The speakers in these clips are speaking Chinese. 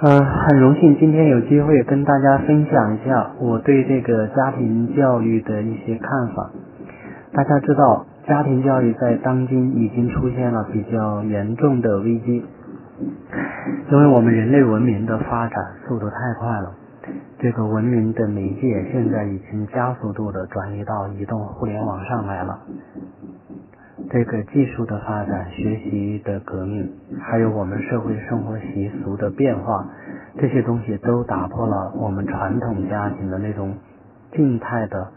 嗯，很荣幸今天有机会跟大家分享一下我对这个家庭教育的一些看法。大家知道，家庭教育在当今已经出现了比较严重的危机，因为我们人类文明的发展速度太快了，这个文明的媒介现在已经加速度的转移到移动互联网上来了。这个技术的发展、学习的革命，还有我们社会生活习俗的变化，这些东西都打破了我们传统家庭的那种静态的、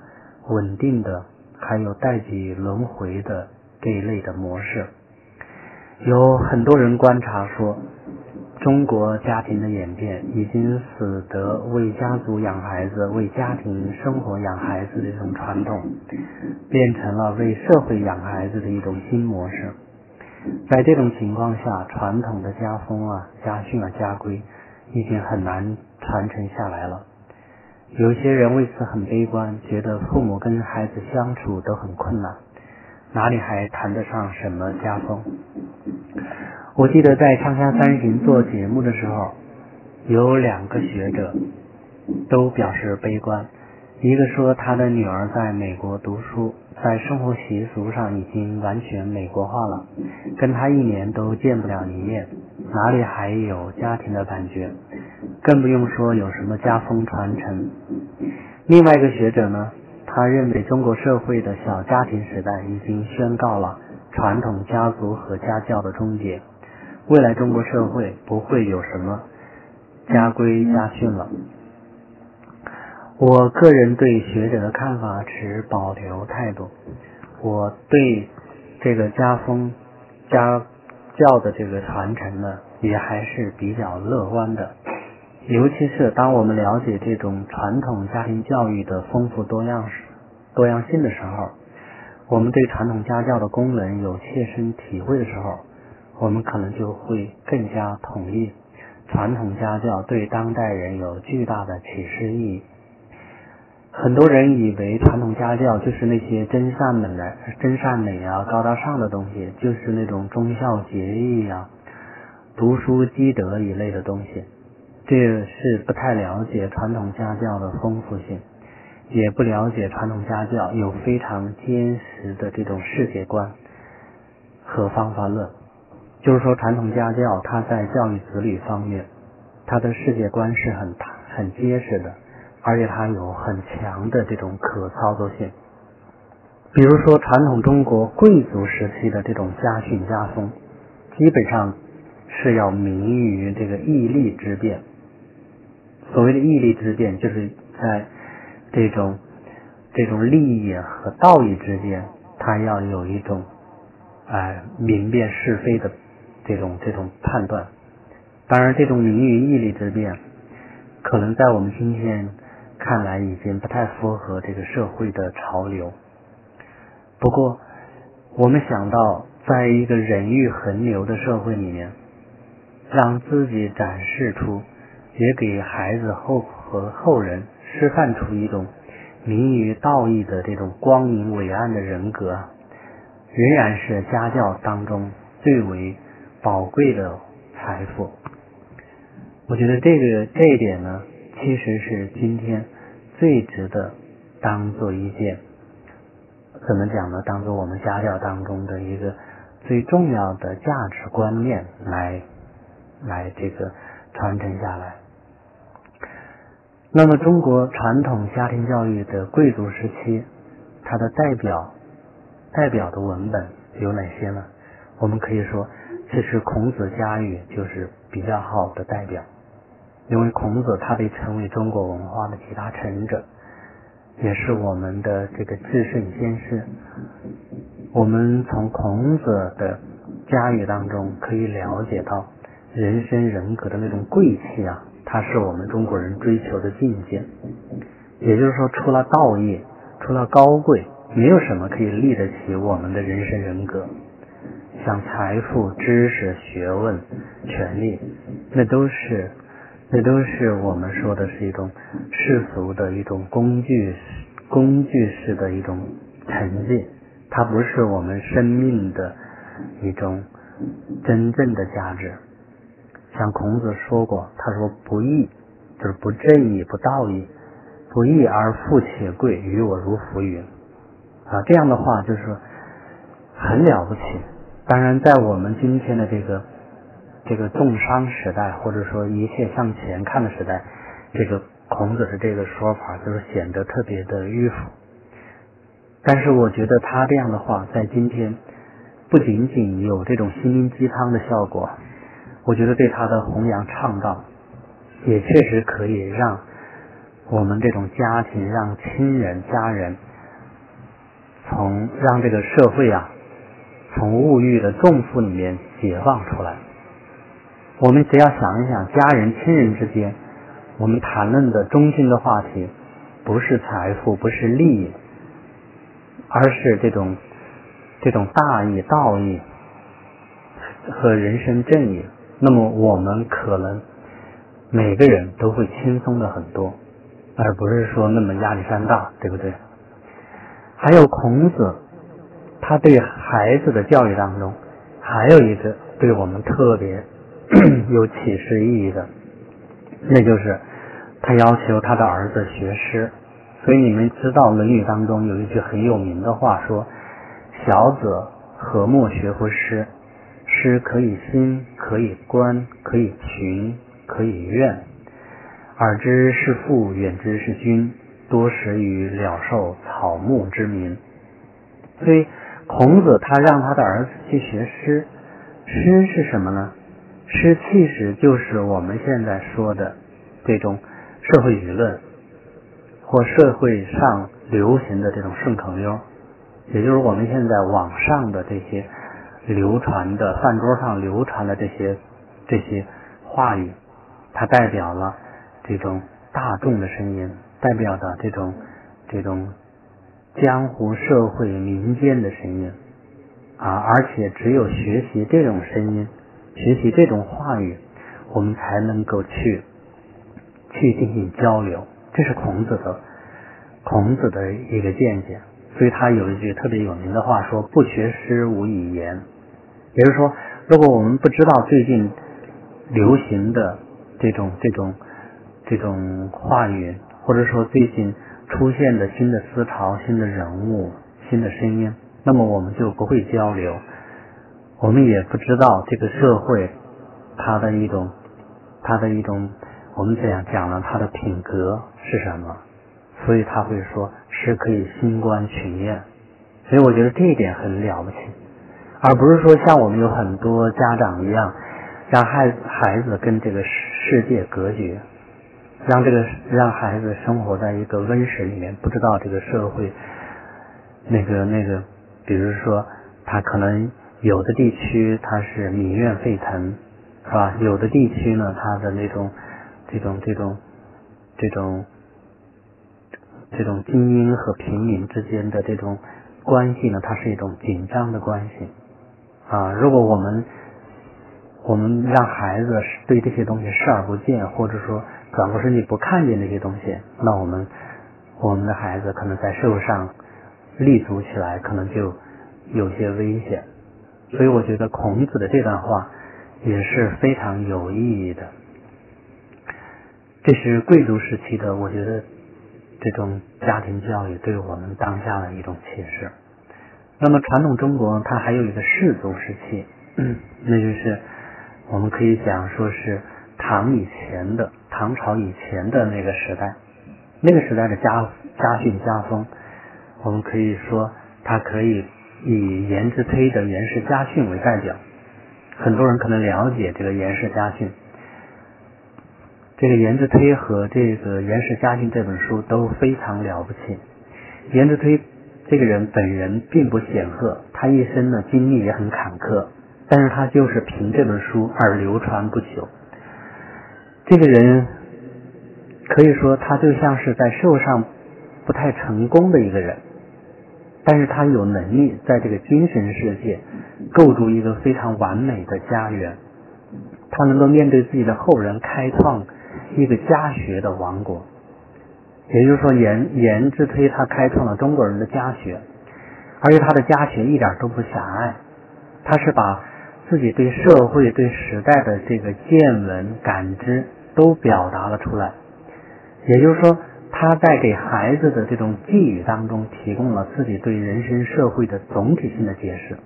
稳定的，还有代际轮回的这一类的模式。有很多人观察说。中国家庭的演变已经使得为家族养孩子、为家庭生活养孩子的这种传统，变成了为社会养孩子的一种新模式。在这种情况下，传统的家风啊、家训啊、家规已经很难传承下来了。有些人为此很悲观，觉得父母跟孩子相处都很困难，哪里还谈得上什么家风？我记得在《锵锵三人做节目的时候，有两个学者都表示悲观。一个说他的女儿在美国读书，在生活习俗上已经完全美国化了，跟他一年都见不了一面，哪里还有家庭的感觉？更不用说有什么家风传承。另外一个学者呢，他认为中国社会的小家庭时代已经宣告了传统家族和家教的终结。未来中国社会不会有什么家规家训了。我个人对学者的看法持保留态度。我对这个家风家教的这个传承呢，也还是比较乐观的。尤其是当我们了解这种传统家庭教育的丰富多样多样性的时候，我们对传统家教的功能有切身体会的时候。我们可能就会更加同意传统家教对当代人有巨大的启示意义。很多人以为传统家教就是那些真善美的、真善美啊、高大上的东西，就是那种忠孝节义呀、读书积德一类的东西。这是不太了解传统家教的丰富性，也不了解传统家教有非常坚实的这种世界观和方法论。就是说，传统家教它在教育子女方面，它的世界观是很很结实的，而且它有很强的这种可操作性。比如说，传统中国贵族时期的这种家训家风，基本上是要明于这个义利之变。所谓的义利之变，就是在这种这种利益和道义之间，它要有一种哎明辨是非的。这种这种判断，当然，这种名誉义利之辩，可能在我们今天看来已经不太符合这个社会的潮流。不过，我们想到，在一个人欲横流的社会里面，让自己展示出，也给孩子后和后人示范出一种名于道义的这种光明伟岸的人格，仍然是家教当中最为。宝贵的财富，我觉得这个这一点呢，其实是今天最值得当做一件怎么讲呢？当做我们家教当中的一个最重要的价值观念来来这个传承下来。那么，中国传统家庭教育的贵族时期，它的代表代表的文本有哪些呢？我们可以说。其实孔子家语就是比较好的代表，因为孔子他被称为中国文化的集大成者，也是我们的这个至圣先师。我们从孔子的家语当中可以了解到人生人格的那种贵气啊，它是我们中国人追求的境界。也就是说，除了道义，除了高贵，没有什么可以立得起我们的人生人格。像财富、知识、学问、权利，那都是，那都是我们说的是一种世俗的一种工具，工具式的一种成绩，它不是我们生命的一种真正的价值。像孔子说过，他说不义就是不正义、不道义，不义而富且贵，于我如浮云。啊，这样的话就是很了不起。当然，在我们今天的这个这个重商时代，或者说一切向前看的时代，这个孔子的这个说法就是显得特别的迂腐。但是我觉得他这样的话，在今天不仅仅有这种心灵鸡汤的效果，我觉得对他的弘扬倡导，也确实可以让我们这种家庭、让亲人、家人，从让这个社会啊，从物欲的重负里面解放出来。我们只要想一想，家人、亲人之间，我们谈论的中心的话题，不是财富，不是利益。而是这种这种大义、道义和人生正义，那么我们可能每个人都会轻松的很多，而不是说那么压力山大，对不对？还有孔子，他对孩子的教育当中，还有一个对我们特别 有启示意义的，那就是他要求他的儿子学诗。所以你们知道《论语》当中有一句很有名的话，说：“小子何莫学乎诗？诗可以兴，可以观，可以群，可以怨。耳之是父，远之是君，多识于鸟兽草木之名。”所以孔子他让他的儿子去学诗，诗是什么呢？诗其实就是我们现在说的这种社会舆论。或社会上流行的这种顺口溜，也就是我们现在网上的这些流传的饭桌上流传的这些这些话语，它代表了这种大众的声音，代表的这种这种江湖社会民间的声音啊！而且只有学习这种声音，学习这种话语，我们才能够去去进行交流。这是孔子的孔子的一个见解，所以他有一句特别有名的话说：“不学诗，无以言。”也就是说，如果我们不知道最近流行的这种这种这种话语，或者说最近出现的新的思潮、新的人物、新的声音，那么我们就不会交流，我们也不知道这个社会它的一种它的一种。我们这样讲了他的品格是什么，所以他会说是可以兴观群艳，所以我觉得这一点很了不起，而不是说像我们有很多家长一样，让孩孩子跟这个世界隔绝，让这个让孩子生活在一个温室里面，不知道这个社会那个那个，比如说他可能有的地区他是民怨沸腾，是吧？有的地区呢，他的那种。这种这种这种这种精英和平民之间的这种关系呢，它是一种紧张的关系啊。如果我们我们让孩子对这些东西视而不见，或者说转过身去不看见那些东西，那我们我们的孩子可能在社会上立足起来，可能就有些危险。所以我觉得孔子的这段话也是非常有意义的。这是贵族时期的，我觉得这种家庭教育对我们当下的一种启示。那么传统中国它还有一个氏族时期，那就是我们可以讲说是唐以前的唐朝以前的那个时代，那个时代的家家训家风，我们可以说它可以以颜之推的《颜氏家训》为代表。很多人可能了解这个《颜氏家训》。这个颜之推和这个《颜氏家训》这本书都非常了不起。颜之推这个人本人并不显赫，他一生呢经历也很坎坷，但是他就是凭这本书而流传不朽。这个人可以说他就像是在社会上不太成功的一个人，但是他有能力在这个精神世界构筑一个非常完美的家园，他能够面对自己的后人开创。一个家学的王国，也就是说，颜颜之推他开创了中国人的家学，而且他的家学一点都不狭隘，他是把自己对社会、对时代的这个见闻、感知都表达了出来。也就是说，他在给孩子的这种寄语当中，提供了自己对人生、社会的总体性的解释。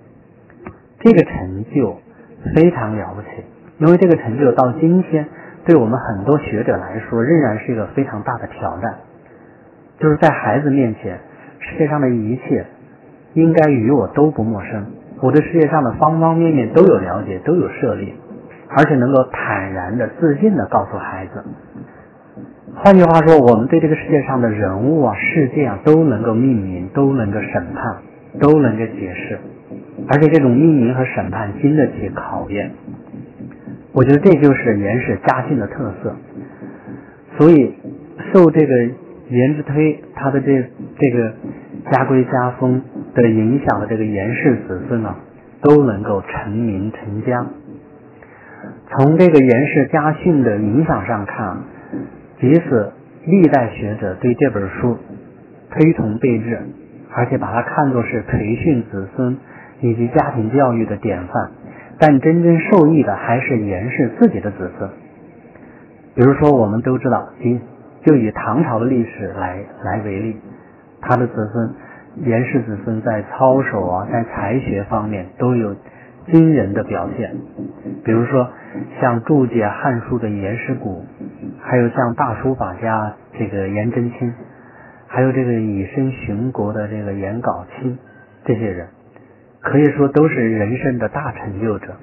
这个成就非常了不起，因为这个成就到今天，对我们很多学者来说，仍然是一个非常大的挑战。就是在孩子面前，世界上的一切应该与我都不陌生，我对世界上的方方面面都有了解，都有涉猎，而且能够坦然的、自信的告诉孩子。换句话说，我们对这个世界上的人物啊、事件啊都能够命名，都能够审判，都能够解释，而且这种命名和审判经得起考验。我觉得这就是原始家训的特色。所以受这个。颜之推他的这这个家规家风的影响的这个严氏子孙呢，都能够成名成家。从这个严氏家训的影响上看，即使历代学者对这本书推崇备至，而且把它看作是培训子孙以及家庭教育的典范，但真正受益的还是严氏自己的子孙。比如说，我们都知道今。就以唐朝的历史来来为例，他的子孙颜氏子孙在操守啊，在才学方面都有惊人的表现。比如说，像注解《汉书》的颜师古，还有像大书法家这个颜真卿，还有这个以身殉国的这个颜杲卿，这些人可以说都是人生的大成就者。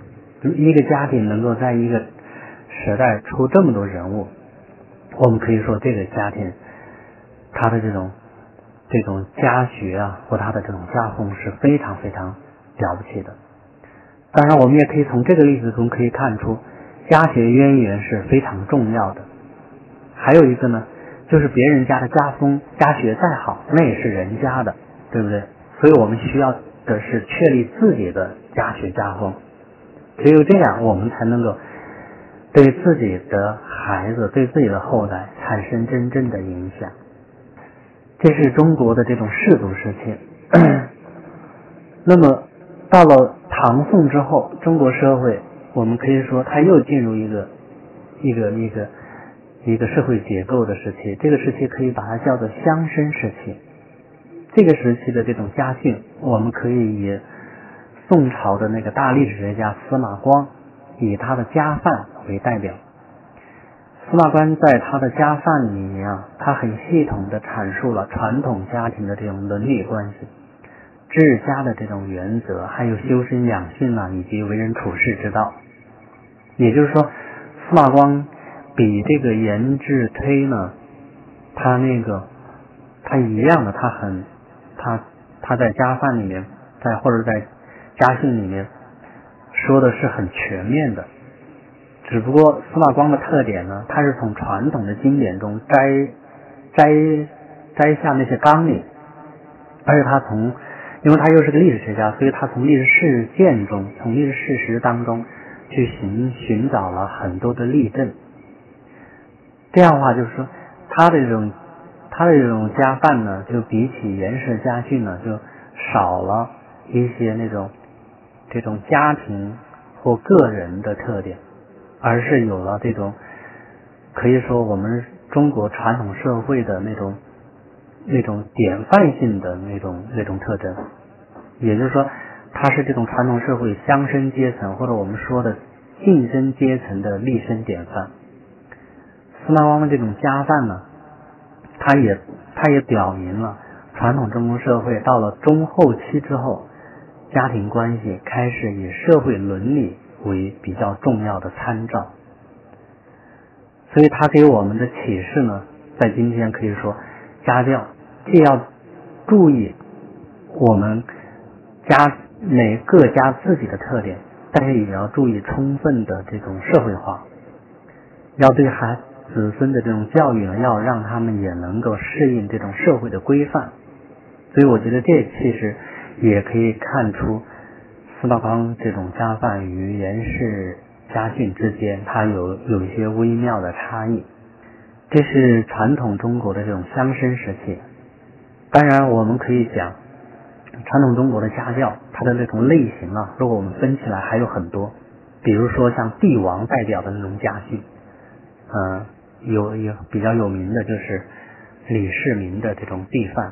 一个家庭能够在一个时代出这么多人物。我们可以说，这个家庭他的这种这种家学啊，或他的这种家风是非常非常了不起的。当然，我们也可以从这个例子中可以看出，家学渊源是非常重要的。还有一个呢，就是别人家的家风家学再好，那也是人家的，对不对？所以我们需要的是确立自己的家学家风，只有这样，我们才能够。对自己的孩子、对自己的后代产生真正的影响，这是中国的这种氏族时期。那么到了唐宋之后，中国社会我们可以说它又进入一个一个一个一个社会结构的时期。这个时期可以把它叫做乡绅时期。这个时期的这种家训，我们可以以宋朝的那个大历史学家司马光。以他的家范为代表，司马光在他的家范里面啊，他很系统的阐述了传统家庭的这种伦理关系、治家的这种原则，还有修身养性啊，以及为人处事之道。也就是说，司马光比这个颜志推呢，他那个他一样的，他很他他在家范里面，在或者在家训里面。说的是很全面的，只不过司马光的特点呢，他是从传统的经典中摘摘摘下那些纲领，而且他从，因为他又是个历史学家，所以他从历史事件中，从历史事实当中去寻寻找了很多的例证。这样的话，就是说他的这种他的这种家范呢，就比起原始家训呢，就少了一些那种。这种家庭或个人的特点，而是有了这种可以说我们中国传统社会的那种那种典范性的那种那种特征。也就是说，它是这种传统社会乡绅阶层或者我们说的晋升阶层的立身典范。司马光的这种家范呢，他也他也表明了传统中国社会到了中后期之后。家庭关系开始以社会伦理为比较重要的参照，所以他给我们的启示呢，在今天可以说，家教既要注意我们家每各家自己的特点，但是也要注意充分的这种社会化，要对孩子孙的这种教育呢，要让他们也能够适应这种社会的规范，所以我觉得这其实。也可以看出司马光这种家范与颜氏家训之间，它有有一些微妙的差异。这是传统中国的这种乡绅时期。当然，我们可以讲，传统中国的家教，它的那种类型啊，如果我们分起来还有很多，比如说像帝王代表的那种家训，嗯，有有比较有名的就是李世民的这种帝范，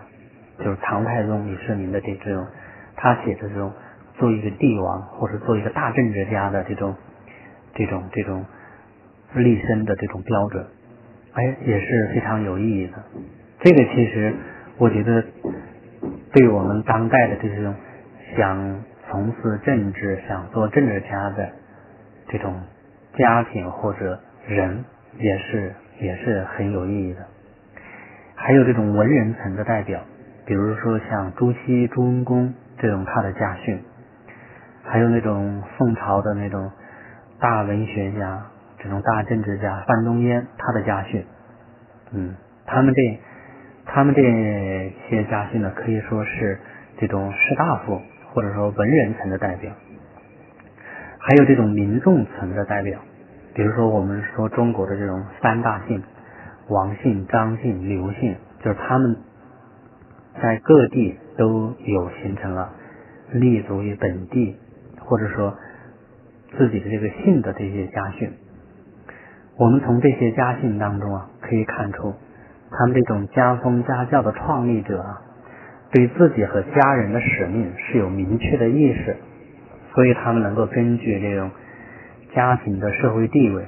就是唐太宗李世民的这这种他写的这种做一个帝王或者做一个大政治家的这种这种这种立身的这种标准，哎，也是非常有意义的。这个其实我觉得。对我们当代的这种想从事政治、想做政治家的这种家庭或者人，也是也是很有意义的。还有这种文人层的代表，比如说像朱熹、朱文公这种他的家训，还有那种宋朝的那种大文学家、这种大政治家范仲淹他的家训，嗯，他们这。他们这些家训呢，可以说是这种士大夫或者说文人层的代表，还有这种民众层的代表。比如说，我们说中国的这种三大姓，王姓、张姓、刘姓，就是他们在各地都有形成了立足于本地，或者说自己的这个姓的这些家训。我们从这些家训当中啊，可以看出。他们这种家风家教的创立者啊，对自己和家人的使命是有明确的意识，所以他们能够根据这种家庭的社会地位，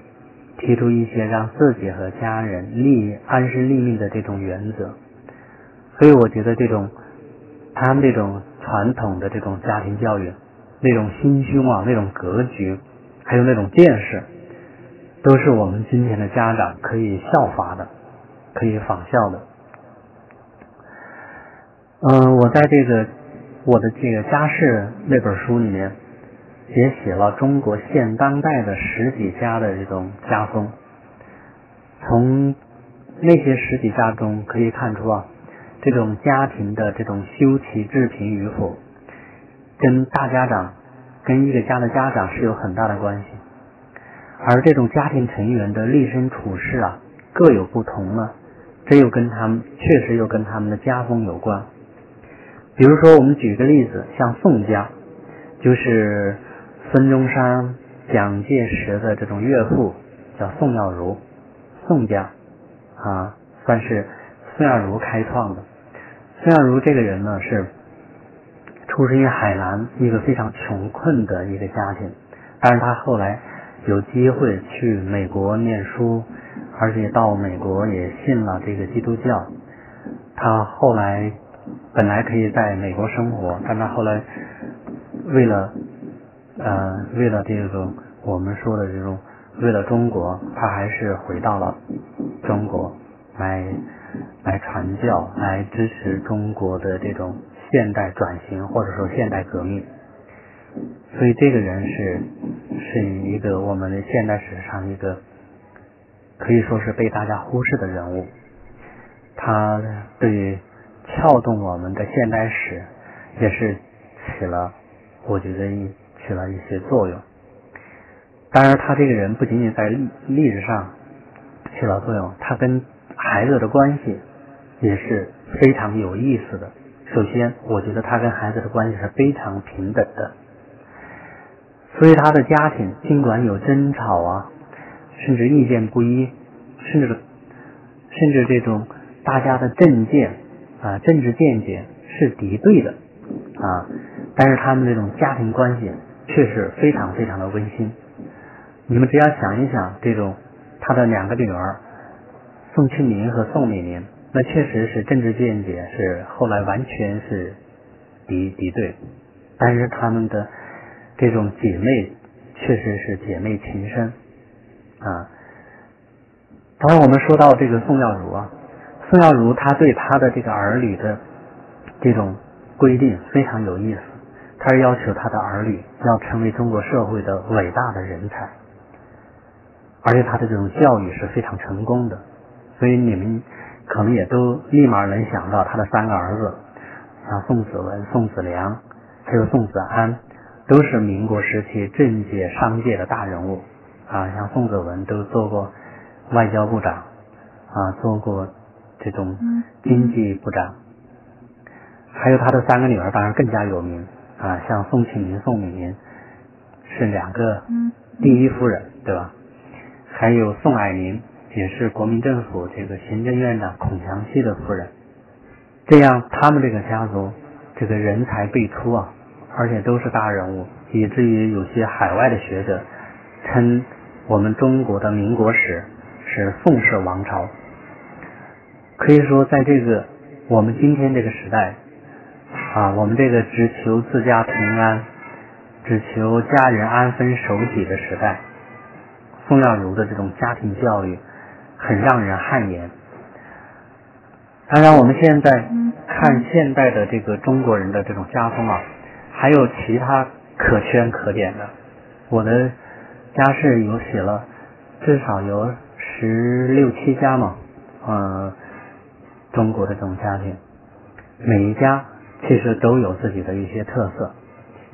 提出一些让自己和家人立安身立命的这种原则。所以我觉得这种他们这种传统的这种家庭教育，那种心胸啊，那种格局，还有那种见识，都是我们今天的家长可以效法的。可以仿效的，嗯，我在这个我的这个家世那本书里面也写了中国现当代的十几家的这种家风。从那些十几家中可以看出啊，这种家庭的这种修齐治平与否，跟大家长跟一个家的家长是有很大的关系。而这种家庭成员的立身处世啊，各有不同呢。这又跟他们确实又跟他们的家风有关。比如说，我们举个例子，像宋家，就是孙中山、蒋介石的这种岳父，叫宋耀如。宋家啊，算是宋耀如开创的。宋耀如这个人呢，是出生于海南一个非常穷困的一个家庭，但是他后来有机会去美国念书。而且到美国也信了这个基督教。他后来本来可以在美国生活，但他后来为了呃为了这个我们说的这种为了中国，他还是回到了中国来来传教，来支持中国的这种现代转型或者说现代革命。所以这个人是是一个我们的现代史上一个。可以说是被大家忽视的人物，他对于撬动我们的现代史也是起了，我觉得起了一些作用。当然，他这个人不仅仅在历史上起了作用，他跟孩子的关系也是非常有意思的。首先，我觉得他跟孩子的关系是非常平等的，所以他的家庭尽管有争吵啊。甚至意见不一，甚至甚至这种大家的政见啊、政治见解是敌对的啊，但是他们这种家庭关系却是非常非常的温馨。你们只要想一想，这种他的两个女儿宋庆龄和宋美龄，那确实是政治见解是后来完全是敌敌对，但是他们的这种姐妹确实是姐妹情深。啊，当然我们说到这个宋耀如啊，宋耀如他对他的这个儿女的这种规定非常有意思，他是要求他的儿女要成为中国社会的伟大的人才，而且他的这种教育是非常成功的，所以你们可能也都立马能想到他的三个儿子，像宋子文、宋子良，还有宋子安，都是民国时期政界、商界的大人物。啊，像宋子文都做过外交部长，啊，做过这种经济部长，还有他的三个女儿，当然更加有名啊，像宋庆龄、宋美龄是两个第一夫人，对吧？还有宋霭龄，也是国民政府这个行政院长孔祥熙的夫人。这样，他们这个家族这个人才辈出啊，而且都是大人物，以至于有些海外的学者称我们中国的民国史是宋氏王朝。可以说，在这个我们今天这个时代啊，我们这个只求自家平安、只求家人安分守己的时代，宋耀如的这种家庭教育很让人汗颜。当然，我们现在看现代的这个中国人的这种家风啊，还有其他可圈可点的。我的家世有写了，至少有十六七家嘛，嗯，中国的这种家庭，每一家其实都有自己的一些特色。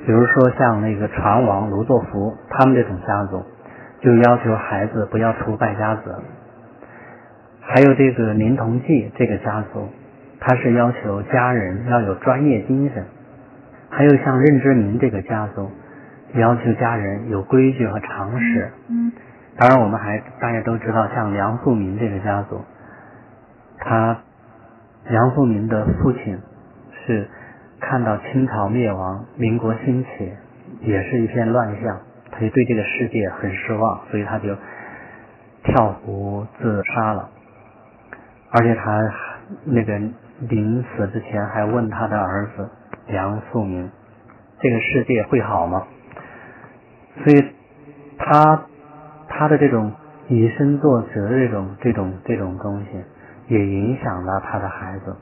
比如说像那个船王卢作孚，他们这种家族就要求孩子不要出败家子。还有这个林同济这个家族，他是要求家人要有专业精神；还有像任之明这个家族，要求家人有规矩和常识。嗯当然，我们还大家都知道，像梁漱溟这个家族，他梁漱溟的父亲是看到清朝灭亡、民国兴起，也是一片乱象，他就对这个世界很失望，所以他就跳湖自杀了。而且他那个临死之前还问他的儿子梁漱溟：“这个世界会好吗？”所以他他的这种以身作则的这种这种这种东西，也影响了他的孩子，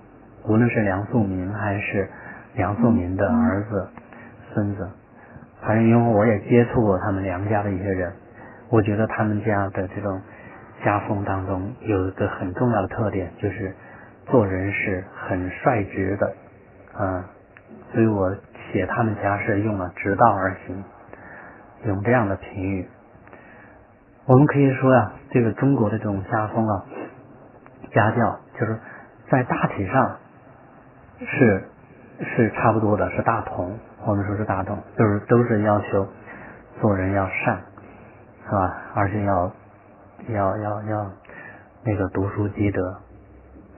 无论是梁漱溟还是梁漱溟的儿子、孙子。反正因为我也接触过他们梁家的一些人，我觉得他们家的这种。家风当中有一个很重要的特点，就是做人是很率直的，嗯，所以我写他们家是用了“直道而行”，用这样的评语。我们可以说呀，这个中国的这种家风啊，家教就是在大体上是是差不多的，是大同。我们说是大同，就是都是要求做人要善，是吧？而且要。要要要那个读书积德，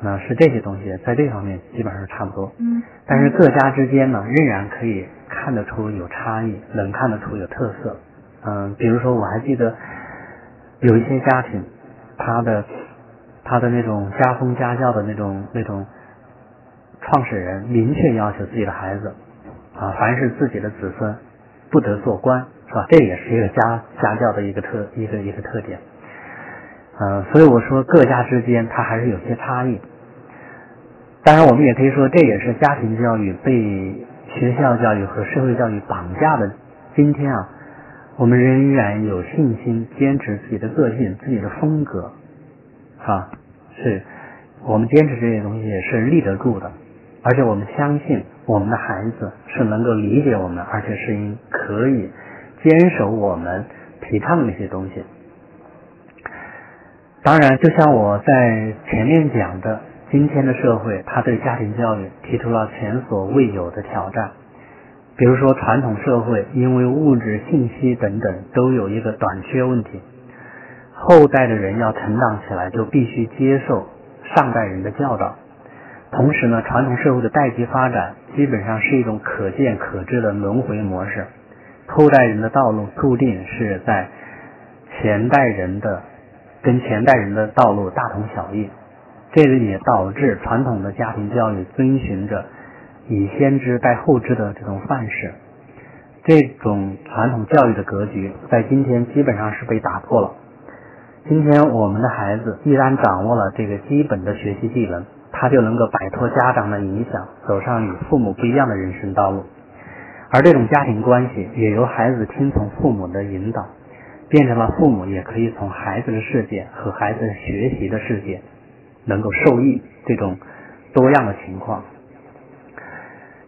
那是这些东西，在这方面基本上是差不多。嗯。但是各家之间呢，仍然可以看得出有差异，能看得出有特色。嗯，比如说我还记得有一些家庭，他的他的那种家风家教的那种那种创始人，明确要求自己的孩子啊，凡是自己的子孙不得做官，是吧？这也是一个家家教的一个特一个一个特点。嗯，所以我说各家之间它还是有些差异。当然，我们也可以说这也是家庭教育被学校教育和社会教育绑架的。今天啊，我们仍然有信心坚持自己的个性、自己的风格，啊，是我们坚持这些东西也是立得住的。而且我们相信我们的孩子是能够理解我们，而且是应可以坚守我们提倡的那些东西。当然，就像我在前面讲的，今天的社会，它对家庭教育提出了前所未有的挑战。比如说，传统社会因为物质、信息等等都有一个短缺问题，后代的人要成长起来，就必须接受上代人的教导。同时呢，传统社会的代际发展基本上是一种可见可知的轮回模式，后代人的道路注定是在前代人的。跟前代人的道路大同小异，这也导致传统的家庭教育遵循着以先知代后知的这种范式，这种传统教育的格局在今天基本上是被打破了。今天我们的孩子既然掌握了这个基本的学习技能，他就能够摆脱家长的影响，走上与父母不一样的人生道路，而这种家庭关系也由孩子听从父母的引导。变成了父母也可以从孩子的世界和孩子学习的世界能够受益这种多样的情况。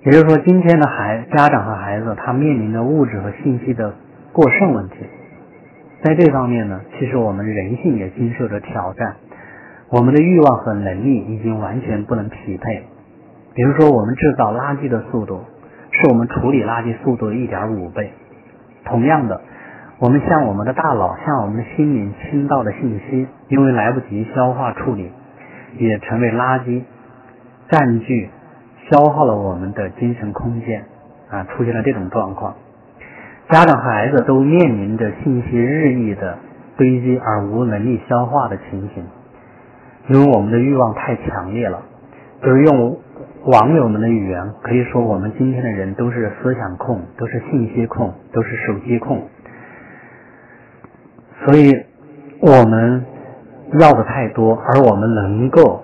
也就是说，今天的孩家长和孩子他面临着物质和信息的过剩问题，在这方面呢，其实我们人性也经受着挑战，我们的欲望和能力已经完全不能匹配，比如说，我们制造垃圾的速度是我们处理垃圾速度的一点五倍。同样的，我们向我们的大脑、向我们的心灵倾倒的信息，因为来不及消化处理，也成为垃圾，占据、消耗了我们的精神空间啊，出现了这种状况。家长和孩子都面临着信息日益的堆积而无能力消化的情形，因为我们的欲望太强烈了，就是用。网友们的语言可以说，我们今天的人都是思想控，都是信息控，都是手机控。所以，我们要的太多，而我们能够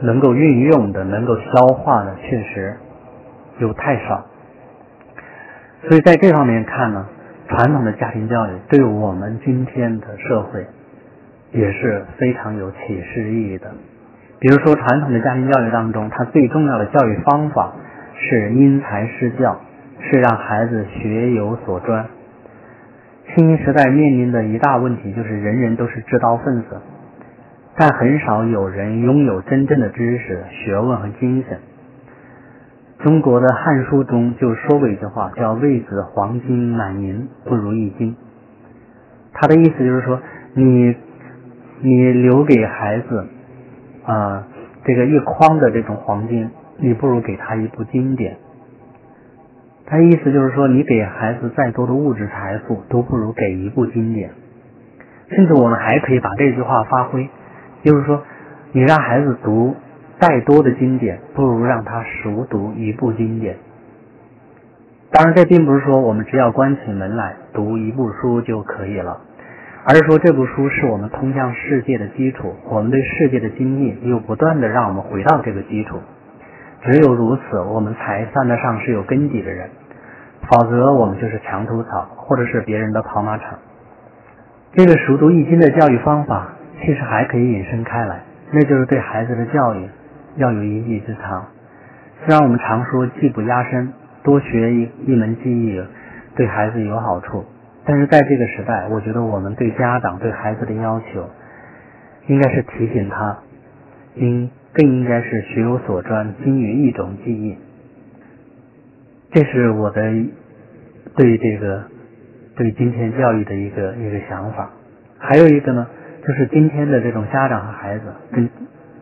能够运用的、能够消化的，确实又太少。所以，在这方面看呢，传统的家庭教育对我们今天的社会也是非常有启示意义的。比如说，传统的家庭教育当中，它最重要的教育方法是因材施教，是让孩子学有所专。新时代面临的一大问题就是人人都是知道分子，但很少有人拥有真正的知识、学问和精神。中国的《汉书》中就说过一句话，叫“为子黄金满盈，不如一金”。他的意思就是说，你你留给孩子。啊，这个一筐的这种黄金，你不如给他一部经典。他意思就是说，你给孩子再多的物质财富，都不如给一部经典。甚至我们还可以把这句话发挥，就是说，你让孩子读再多的经典，不如让他熟读一部经典。当然，这并不是说我们只要关起门来读一部书就可以了。而是说，这部书是我们通向世界的基础，我们对世界的经历又不断的让我们回到这个基础。只有如此，我们才算得上是有根底的人，否则我们就是墙头草，或者是别人的跑马场。这个熟读易经的教育方法，其实还可以引申开来，那就是对孩子的教育要有一技之长。虽然我们常说技不压身，多学一一门技艺对孩子有好处。但是在这个时代，我觉得我们对家长对孩子的要求，应该是提醒他，应更应该是学有所专，精于一种技艺。这是我的对这个对今天教育的一个一个想法。还有一个呢，就是今天的这种家长和孩子，跟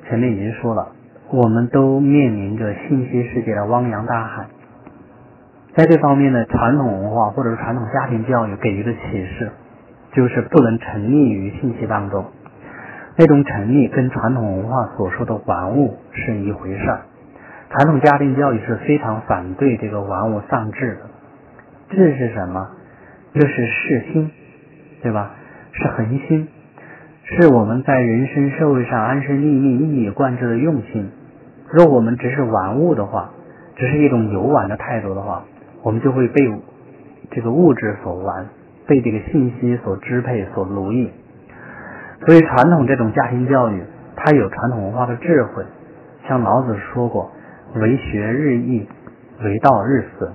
前面已经说了，我们都面临着信息世界的汪洋大海。在这方面呢，传统文化或者是传统家庭教育给予的启示，就是不能沉溺于信息当中。那种沉溺跟传统文化所说的玩物是一回事儿。传统家庭教育是非常反对这个玩物丧志的。志是什么？这是世心，对吧？是恒心，是我们在人生社会上安身立命、一以贯之的用心。若我们只是玩物的话，只是一种游玩的态度的话，我们就会被这个物质所玩，被这个信息所支配、所奴役。所以，传统这种家庭教育，它有传统文化的智慧。像老子说过：“为学日益，为道日损。”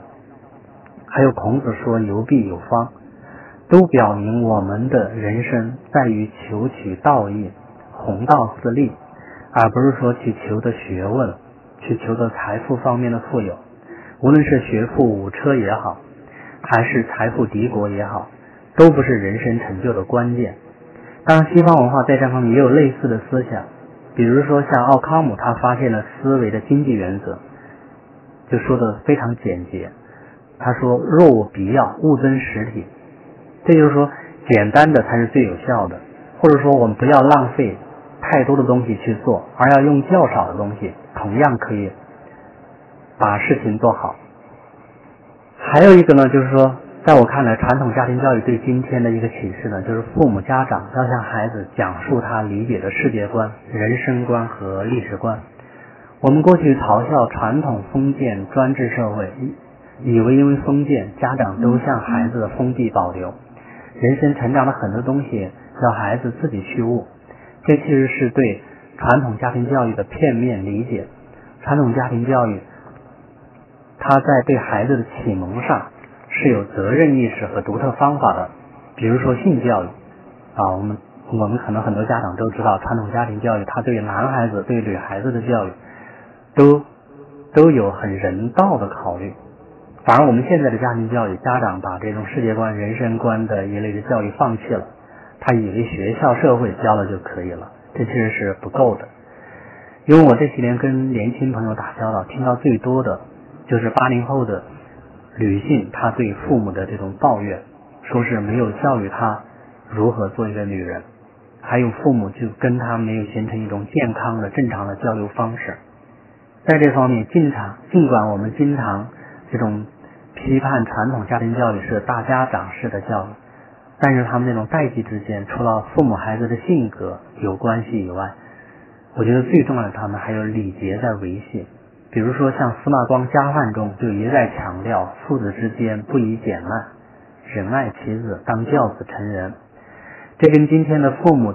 还有孔子说：“游必有方。”都表明我们的人生在于求取道义、弘道自立，而不是说去求得学问、去求得财富方面的富有。无论是学富五车也好，还是财富敌国也好，都不是人生成就的关键。当然，西方文化在这方面也有类似的思想，比如说像奥康姆，他发现了思维的经济原则，就说的非常简洁。他说：“若无必要，勿增实体。”这就是说，简单的才是最有效的，或者说我们不要浪费太多的东西去做，而要用较少的东西，同样可以。把事情做好。还有一个呢，就是说，在我看来，传统家庭教育对今天的一个启示呢，就是父母家长要向孩子讲述他理解的世界观、人生观和历史观。我们过去嘲笑传统封建专制社会，以为因为封建，家长都向孩子的封闭保留，人生成长的很多东西要孩子自己去悟。这其实是对传统家庭教育的片面理解。传统家庭教育。他在对孩子的启蒙上是有责任意识和独特方法的，比如说性教育啊，我们我们可能很多家长都知道，传统家庭教育他对男孩子对女孩子的教育都都有很人道的考虑。反而我们现在的家庭教育，家长把这种世界观、人生观的一类的教育放弃了，他以为学校、社会教了就可以了，这其实是不够的。因为我这几年跟年轻朋友打交道，听到最多的就是八零后的女性，她对父母的这种抱怨，说是没有教育她如何做一个女人，还有父母就跟她没有形成一种健康的、正常的交流方式。在这方面，经常尽管我们经常这种批判传统家庭教育是大家长式的教育，但是他们那种代际之间，除了父母孩子的性格有关系以外，我觉得最重要的他们还有礼节在维系。比如说像司马光《家范》中就一再强调父子之间不宜简慢，仁爱其子，当教子成人。这跟今天的父母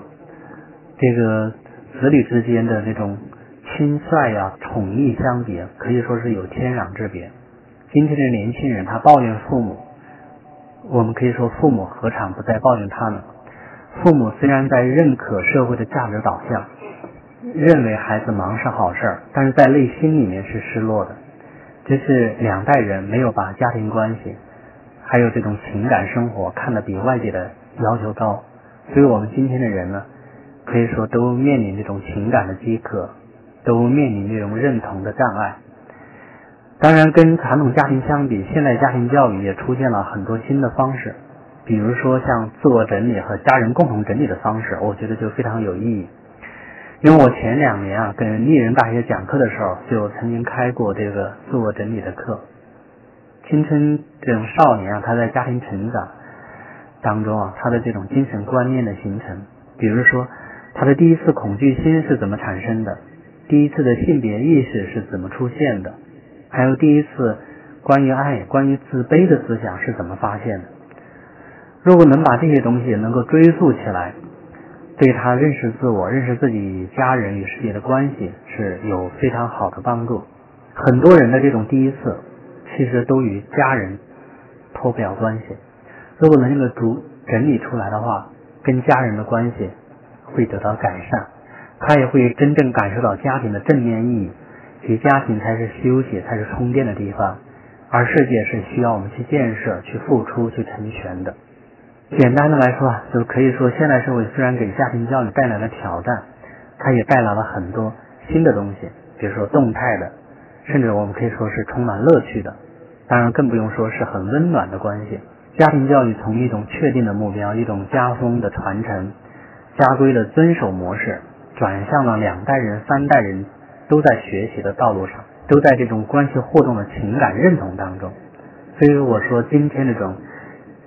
这个子女之间的那种亲率呀、宠溺相比，可以说是有天壤之别。今天的年轻人，他抱怨父母，我们可以说父母何尝不在抱怨他呢？父母虽然在认可社会的价值导向，认为孩子忙是好事儿，但是在内心里面是失落的。这是两代人没有把家庭关系，还有这种情感生活看得比外界的要求高，所以我们今天的人呢，可以说都面临这种情感的饥渴，都面临这种认同的障碍。当然，跟传统家庭相比，现代家庭教育也出现了很多新的方式，比如说像自我整理和家人共同整理的方式，我觉得就非常有意义。因为我前两年啊，跟丽人大学讲课的时候，就曾经开过这个自我整理的课。青春这种少年啊，他在家庭成长当中啊，他的这种精神观念的形成，比如说他的第一次恐惧心是怎么产生的，第一次的性别意识是怎么出现的。还有第一次关于爱、关于自卑的思想是怎么发现的？如果能把这些东西能够追溯起来，对他认识自我、认识自己家人与世界的关系是有非常好的帮助。很多人的这种第一次，其实都与家人脱不了关系。如果能够逐整理出来的话，跟家人的关系会得到改善，他也会真正感受到家庭的正面意义。其实家庭才是休息、才是充电的地方，而世界是需要我们去建设、去付出、去成全的。简单的来说啊，就可以说，现代社会虽然给家庭教育带来了挑战，它也带来了很多新的东西，比如说动态的，甚至我们可以说是充满乐趣的。当然，更不用说是很温暖的关系。家庭教育从一种确定的目标、一种家风的传承、家规的遵守模式，转向了两代人、三代人。都在学习的道路上，都在这种关系互动的情感认同当中。所以我说，今天这种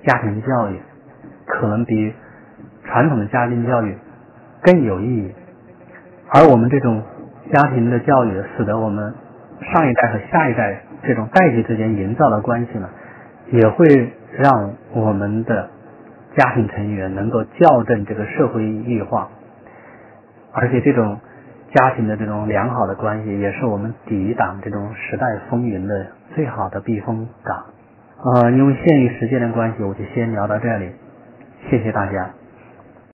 家庭教育可能比传统的家庭教育更有意义。而我们这种家庭的教育，使得我们上一代和下一代这种代际之间营造的关系呢，也会让我们的家庭成员能够校正这个社会异化，而且这种。家庭的这种良好的关系，也是我们抵挡这种时代风云的最好的避风港。呃，因为限于时间的关系，我就先聊到这里，谢谢大家。